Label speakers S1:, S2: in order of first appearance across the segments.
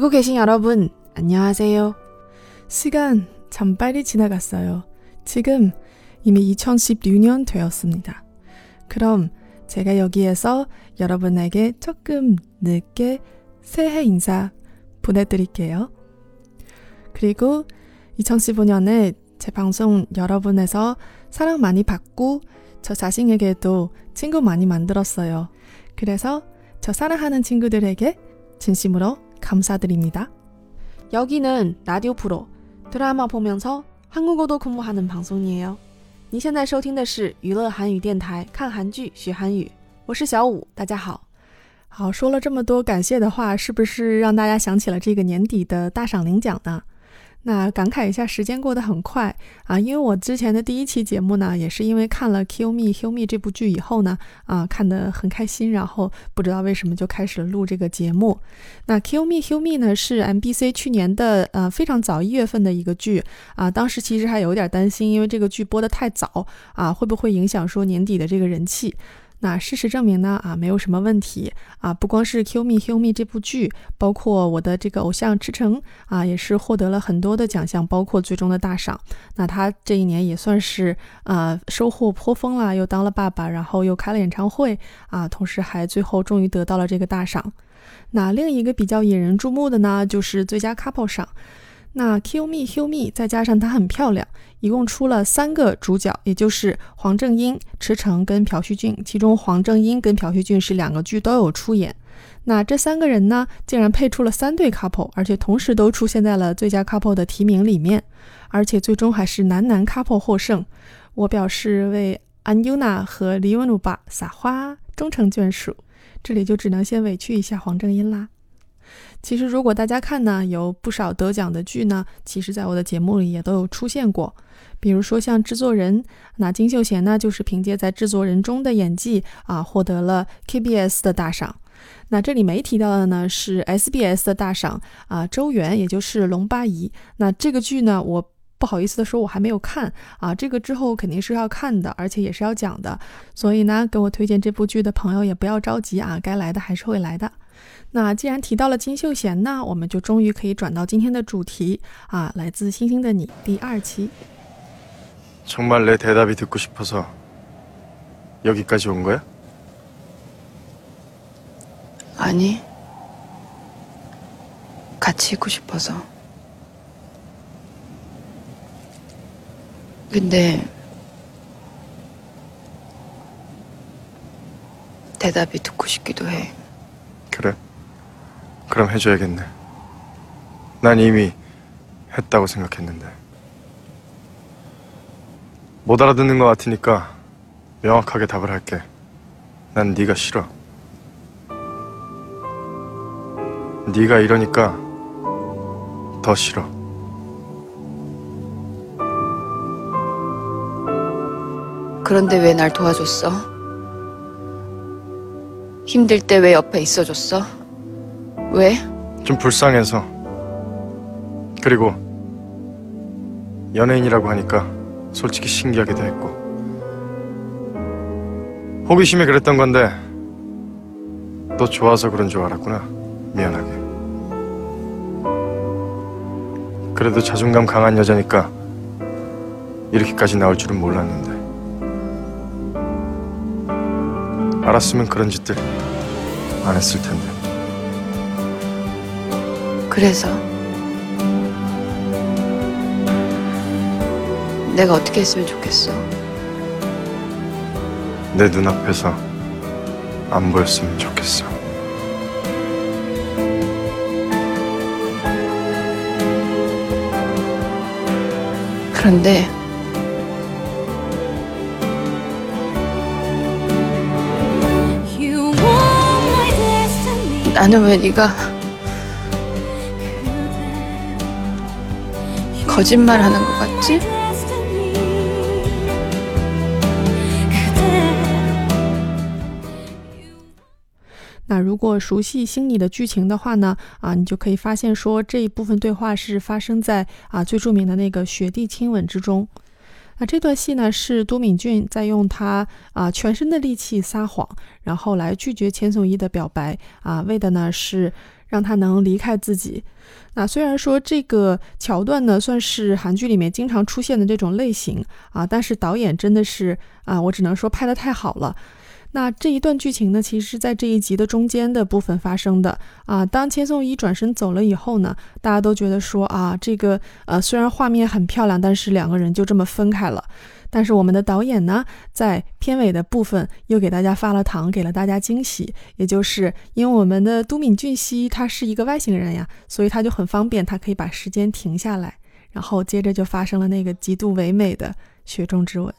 S1: 듣고 계신 여러분, 안녕하세요. 시간 참 빨리 지나갔어요. 지금 이미 2016년 되었습니다. 그럼 제가 여기에서 여러분에게 조금 늦게 새해 인사 보내드릴게요. 그리고 2015년에 제 방송 여러분에서 사랑 많이 받고 저 자신에게도 친구 많이 만들었어요. 그래서 저 사랑하는 친구들에게 진심으로 감사드립니다. 여기는 라디오 프로 드라마 보면서 한국어도 공부하는 방송이에요. 你现在收听的是娱乐韩语电台，看韩剧学韩语。我是小五，大家好。好，说了这么多感谢的话，是不是让大家想起了这个年底的大赏领奖呢？ 那感慨一下，时间过得很快啊！因为我之前的第一期节目呢，也是因为看了《Kill Me Kill Me》这部剧以后呢，啊，看得很开心，然后不知道为什么就开始录这个节目。那《Kill Me Kill Me》呢，是 MBC 去年的呃非常早一月份的一个剧啊，当时其实还有点担心，因为这个剧播的太早啊，会不会影响说年底的这个人气？那事实证明呢，啊，没有什么问题啊。不光是《Kill Me Kill Me》这部剧，包括我的这个偶像池诚啊，也是获得了很多的奖项，包括最终的大赏。那他这一年也算是啊收获颇丰啦，又当了爸爸，然后又开了演唱会啊，同时还最后终于得到了这个大赏。那另一个比较引人注目的呢，就是最佳 couple 赏。那 Kill Me Kill Me 再加上她很漂亮，一共出了三个主角，也就是黄正英、池诚跟朴叙俊。其中黄正英跟朴叙俊是两个剧都有出演。那这三个人呢，竟然配出了三对 couple，而且同时都出现在了最佳 couple 的提名里面，而且最终还是男男 couple 获胜。我表示为安优娜和李文鲁巴撒花，终成眷属。这里就只能先委屈一下黄正英啦。其实，如果大家看呢，有不少得奖的剧呢，其实在我的节目里也都有出现过。比如说像制作人，那金秀贤呢，就是凭借在制作人中的演技啊，获得了 KBS 的大赏。那这里没提到的呢，是 SBS 的大赏啊，周元，也就是龙八姨。那这个剧呢，我不好意思的说，我还没有看啊，这个之后肯定是要看的，而且也是要讲的。所以呢，给我推荐这部剧的朋友也不要着急啊，该来的还是会来的。那既然提到了金秀贤呢，我们就终于可以转到今天的主题啊，来自《星星的你》第二期。
S2: 정말내대답이듣고싶어서여기까지온거야아니같이있고싶어서근데대답이듣고싶기도해
S3: 그래? 그럼 해줘야겠네. 난 이미 했다고 생각했는데. 못 알아듣는 것 같으니까 명확하게 답을 할게. 난 네가 싫어. 네가 이러니까 더 싫어.
S2: 그런데 왜 날 도와줬어? 힘들 때 왜 옆에 있어줬어? 왜?
S3: 좀 불쌍해서. 그리고 연예인이라고 하니까 솔직히 신기하기도 했고. 호기심에 그랬던 건데 너 좋아서 그런 줄 알았구나. 미안하게. 그래도 자존감 강한 여자니까 이렇게까지 나올 줄은 몰랐는데. 알았으면 그런 짓들 안 했을 텐데.
S2: 그래서 내가 어떻게 했으면 좋겠어?
S3: 내 눈앞에서 안 보였으면 좋겠어.
S2: 그런데 나는 왜 네가 거짓말하는 것 같지?
S1: 네. 那如果熟悉《心里》的剧情的话呢，啊，你就可以发现说这一部分对话是发生在啊最着名的那个雪地亲吻之中。 那这段戏呢，是都敏俊在用他啊全身的力气撒谎，然后来拒绝千颂伊的表白啊，为的呢是让他能离开自己。那虽然说这个桥段呢，算是韩剧里面经常出现的这种类型啊，但是导演真的是啊，我只能说拍的太好了。那这一段剧情呢，其实是在这一集的中间的部分发生的啊。当千颂伊转身走了以后呢，大家都觉得说啊，这个呃虽然画面很漂亮，但是两个人就这么分开了。但是我们的导演呢，在片尾的部分又给大家发了糖，给了大家惊喜。也就是因为我们的都敏俊熙他是一个外星人呀，所以他就很方便，他可以把时间停下来，然后接着就发生了那个极度唯美的雪中之吻。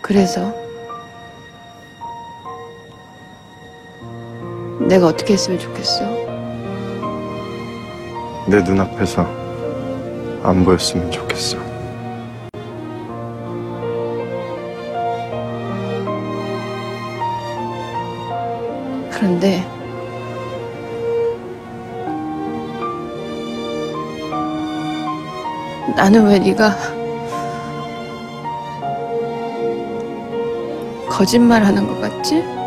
S2: 그래서 내가 어떻게 했으면 좋겠어
S3: 내 눈앞에서 안 보였으면 좋겠어
S2: 그런데 나는 왜 네가 거짓말하는 것 같지?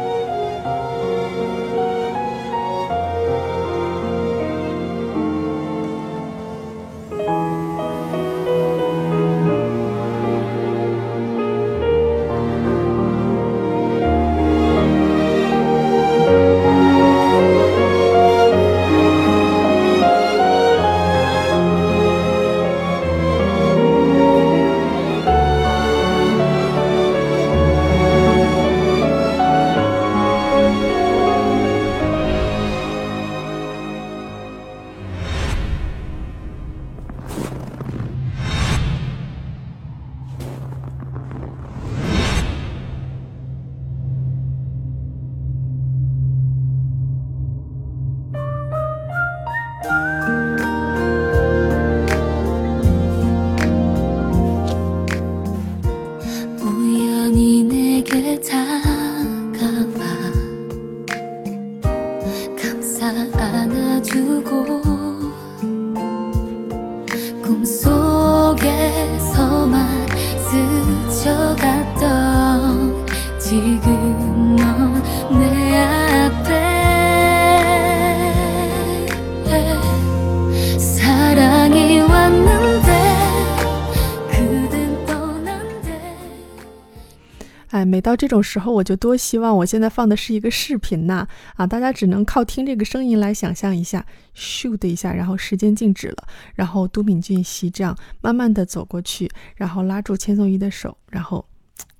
S1: 哎，每到这种时候，我就多希望我现在放的是一个视频呐！啊，大家只能靠听这个声音来想象一下，咻的一下，然后时间静止了，然后都敏俊熙这样慢慢的走过去，然后拉住千颂伊的手，然后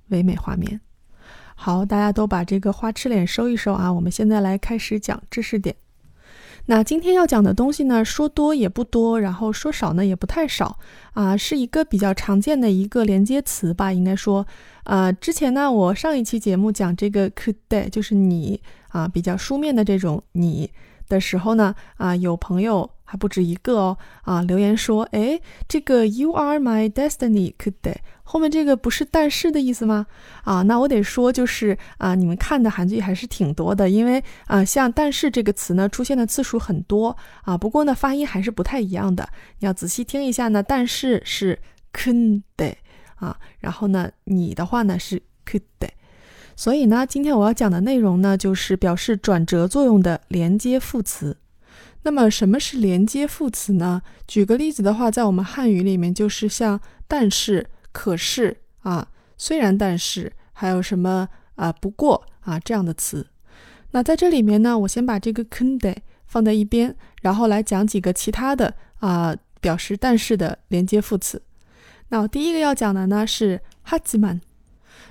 S1: 唯美画面。好，大家都把这个花痴脸收一收啊！我们现在来开始讲知识点。那今天要讲的东西呢，说多也不多，然后说少呢也不太少啊，是一个比较常见的一个连接词吧，应该说。呃，之前呢，我上一期节目讲这个 could day，就是你啊，比较书面的这种你的时候呢，啊，有朋友还不止一个哦，啊，留言说，哎，这个 you are my destiny could day 后面这个不是但是的意思吗？啊，那我得说，就是啊，你们看的韩剧还是挺多的，因为啊，像但是这个词呢，出现的次数很多啊，不过呢，发音还是不太一样的，你要仔细听一下呢，但是是 could day。啊，然后呢，你的话呢是 could，所以呢，今天我要讲的内容呢，就是表示转折作用的连接副词。那么什么是连接副词呢？举个例子的话，在我们汉语里面，就是像但是、可是啊，虽然但是，还有什么啊不过啊这样的词。那在这里面呢，我先把这个 k u n d e 放在一边，然后来讲几个其他的啊表示但是的连接副词。那我第一个要讲的呢是 hatsman。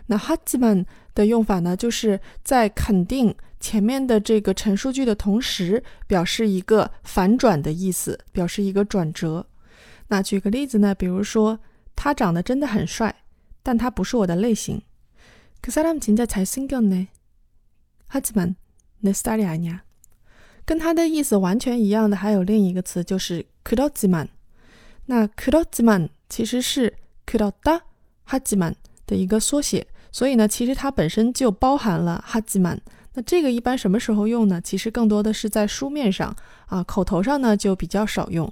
S1: 那 hatsman 的用法呢，就是在肯定前面的这个陈述句的同时，表示一个反转的意思，表示一个转折。那举个例子呢，比如说。他长得真的很帅，但他不是我的类型。그사람진짜잘생겼네하지만내스타일이아니야跟它的意思完全一样的还有另一个词，就是그렇지만。那그렇지만其实是그렇다하지만的一个缩写，所以呢，其实它本身就包含了하지만。那这个一般什么时候用呢？其实更多的是在书面上啊，口头上呢就比较少用。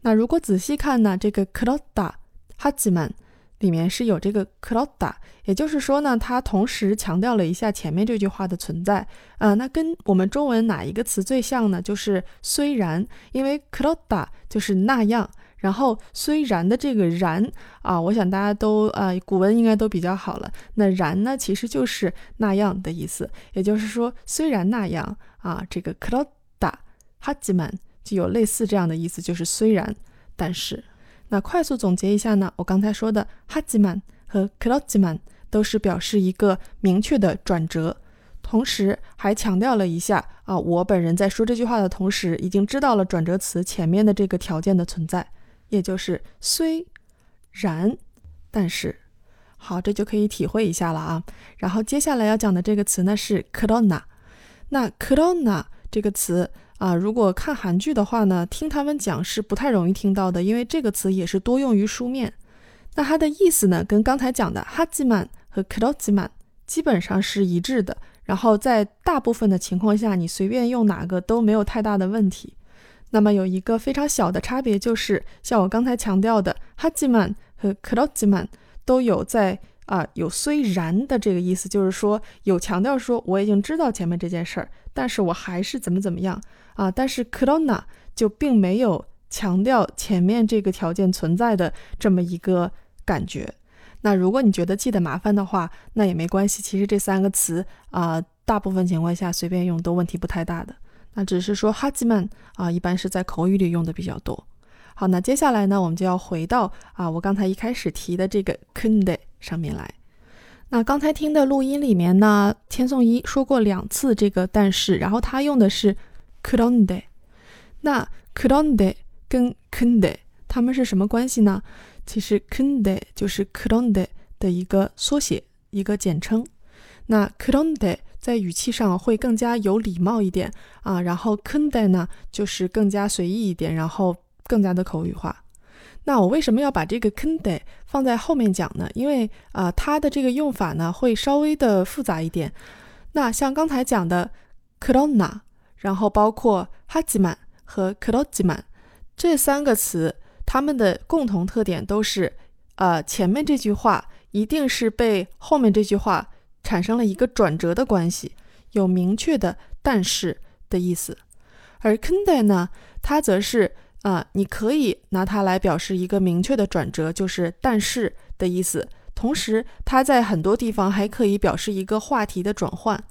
S1: 那如果仔细看呢，这个그렇다 哈吉曼里面是有这个克劳达，也就是说呢，他同时强调了一下前面这句话的存在啊。那跟我们中文哪一个词最像呢？就是虽然，因为克劳达就是那样，然后虽然的这个然啊，我想大家都啊古文应该都比较好了。那然呢，其实就是那样的意思，也就是说虽然那样啊，这个克劳达哈吉曼就有类似这样的意思，就是虽然但是。那快速总结一下呢，我刚才说的哈吉曼和克洛吉曼都是表示一个明确的转折，同时还强调了一下啊，我本人在说这句话的同时，已经知道了转折词前面的这个条件的存在，也就是虽然，但是。好，这就可以体会一下了啊。然后接下来要讲的这个词呢是 corona。那 corona 这个词，啊，如果看韩剧的话呢，听他们讲是不太容易听到的，因为这个词也是多用于书面。那它的意思呢，跟刚才讲的哈基曼和克罗基曼基本上是一致的。然后在大部分的情况下，你随便用哪个都没有太大的问题。那么有一个非常小的差别就是，像我刚才强调的哈基曼和克罗基曼都有在啊有虽然的这个意思，就是说有强调说我已经知道前面这件事儿，但是我还是怎么怎么样。啊，但是 k r o n a 就并没有强调前面这个条件存在的这么一个感觉。那如果你觉得记得麻烦的话，那也没关系。其实这三个词啊、大部分情况下随便用都问题不太大的。那只是说 h a j i m a n 啊，一般是在口语里用的比较多。好，那接下来呢，我们就要回到啊，我刚才一开始提的这个 kunde 上面来。那刚才听的录音里面呢，千颂伊说过两次这个但是，然后他用的是 kronde。那 kronde 跟 kunde 他们是什么关系呢？其实 kunde 就是 kronde 的一个缩写，一个简称。那 kronde 在语气上会更加有礼貌一点啊，然后 kunde 呢就是更加随意一点，然后更加的口语化。那我为什么要把这个 kunde 放在后面讲呢？因为啊，它的这个用法呢会稍微的复杂一点。那像刚才讲的 krona，然后包括 hajiman 和 krojiman 这三个词，它们的共同特点都是，呃，前面这句话一定是被后面这句话。产生了一个转折的关系，有明确的但是的意思，而 kunde 呢，它则是啊，你可以拿它来表示一个明确的转折，就是但是的意思。同时，它在很多地方还可以表示一个话题的转换。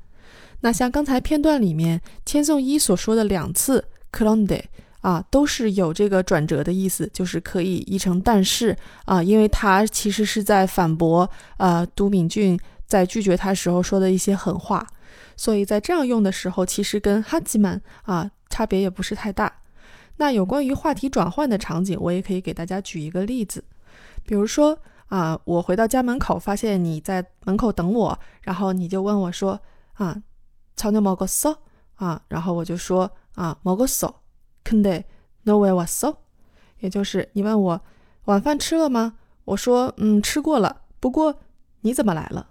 S1: 那像刚才片段里面千颂伊所说的两次 clonde 啊，都是有这个转折的意思，就是可以译成但是啊，因为他其实是在反驳呃都敏俊。在拒绝他时候说的一些狠话，所以在这样用的时候，其实跟哈吉曼啊差别也不是太大。那有关于话题转换的场景，我也可以给大家举一个例子，比如说啊，我回到家门口，发现你在门口等我，然后你就问我说啊，超牛毛个嗦啊，然后我就说啊，毛个嗦，肯得 no way was so，也就是你问我晚饭吃了吗？我说嗯吃过了，不过你怎么来了？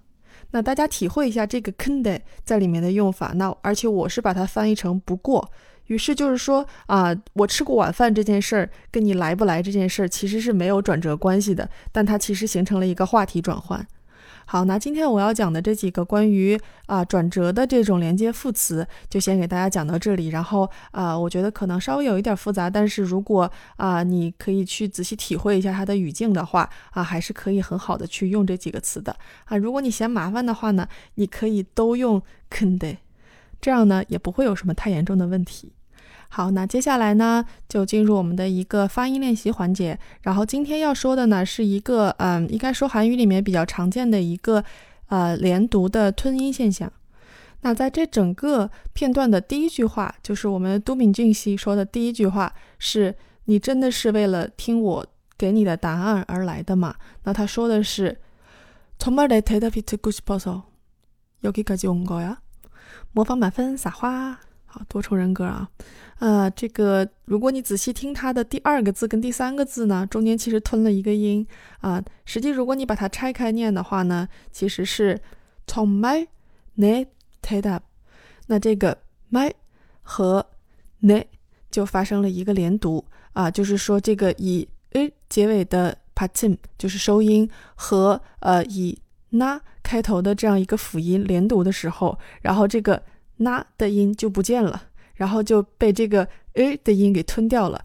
S1: 那大家体会一下这个 kende 在里面的用法。那而且我是把它翻译成不过，于是就是说啊，我吃过晚饭这件事儿跟你来不来这件事儿其实是没有转折关系的，但它其实形成了一个话题转换。好，那今天我要讲的这几个关于啊转折的这种连接副词，就先给大家讲到这里。然后啊，我觉得可能稍微有一点复杂，但是如果啊你可以去仔细体会一下它的语境的话啊，还是可以很好的去用这几个词的啊。如果你嫌麻烦的话呢，你可以都用 kende，这样呢也不会有什么太严重的问题。好，那接下来呢，就进入我们的一个发音练习环节。然后今天要说的呢，是一个嗯，应该说韩语里面比较常见的一个呃连读的吞音现象。那在这整个片段的第一句话，就是我们都敏俊熙说的第一句话，是你真的是为了听我给你的答案而来的吗？那他说的是，정말내대답이듣고싶어서여기까지온거 야？ 模仿满分撒花。 好，多重人格啊，呃，这个如果你仔细听它的第二个字跟第三个字呢，中间其实吞了一个音。啊。实际如果你把它拆开念的话呢，其实是从 my ne t a d up，那这个 my 和 ne 就发生了一个连读。啊，就是说这个以 a 结尾的帕침就是收音和呃以那开头的这样一个辅音连读的时候，然后这个那的音就不见了，然后就被这个呃的音给吞掉了，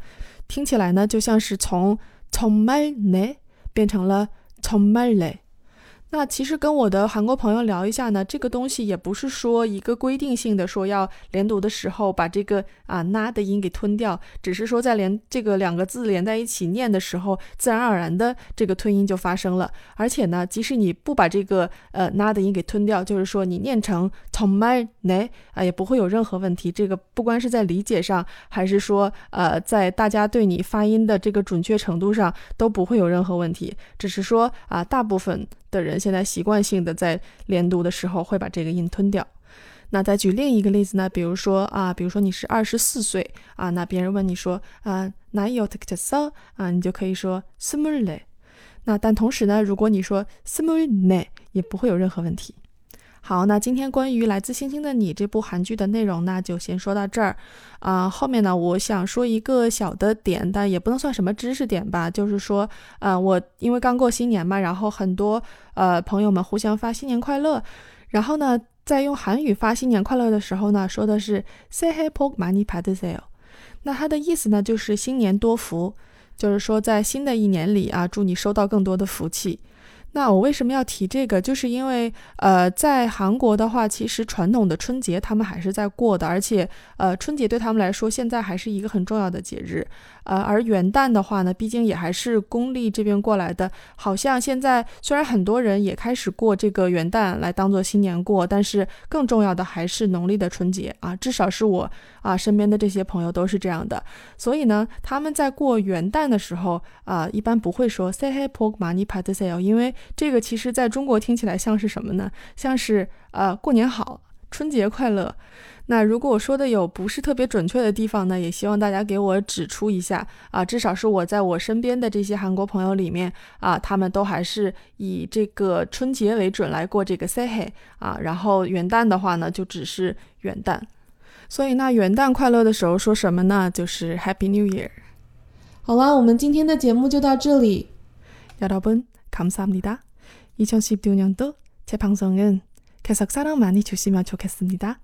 S1: 听起来呢，就像是从 tomale 变成了 tomale。那其实跟我的韩国朋友聊一下呢，这个东西也不是说一个规定性的说要连读的时候把这个啊那的音给吞掉，只是说在连这个两个字连在一起念的时候，自然而然的这个吞音就发生了。而且呢，即使你不把这个呃那的音给吞掉，就是说你念成从말 네， 啊也不会有任何问题。这个不光是在理解上，还是说呃在大家对你发音的这个准确程度上都不会有任何问题。只是说啊大部分。的人现在习惯性的在连读的时候会把这个音吞掉。那再举另一个例子呢比如说啊比如说你是二十四岁啊那别人问你说啊哪有 tiktok 啊你就可以说 similarly 那但同时呢如果你说 similarly 也不会有任何问题。好，那今天关于来自星星的你这部韩剧的内容呢，就先说到这儿。啊，后面呢，我想说一个小的点，但也不能算什么知识点吧，就是说啊，我因为刚过新年嘛，然后很多呃朋友们互相发新年快乐，然后呢，在用韩语发新年快乐的时候呢，说的是 say hi pork money pad sale。那它的意思呢，就是新年多福，就是说在新的一年里啊，祝你收到更多的福气。那我为什么要提这个？就是因为，呃，在韩国的话，其实传统的春节他们还是在过的，而且，呃，春节对他们来说现在还是一个很重要的节日。呃，而元旦的话呢，毕竟也还是公历这边过来的，好像现在虽然很多人也开始过这个元旦来当做新年过，但是更重要的还是农历的春节啊，至少是我啊身边的这些朋友都是这样的。所以呢，他们在过元旦的时候啊，一般不会说 “say happy money p a t sale”，因为这个其实在中国听起来像是什么呢？像是呃过年好，春节快乐。那如果我说的有不是特别准确的地方呢，也希望大家给我指出一下啊。至少是我在我身边的这些韩国朋友里面啊，他们都还是以这个春节为准来过这个 Say Hey 啊。然后元旦的话呢，就只是元旦。所以那元旦快乐的时候说什么呢？就是 Happy New Year。好啦，我们今天的节目就到这里。여러분 감사합니다 2016년도 제 방송은 계속 사랑 많이 주시면 좋겠습니다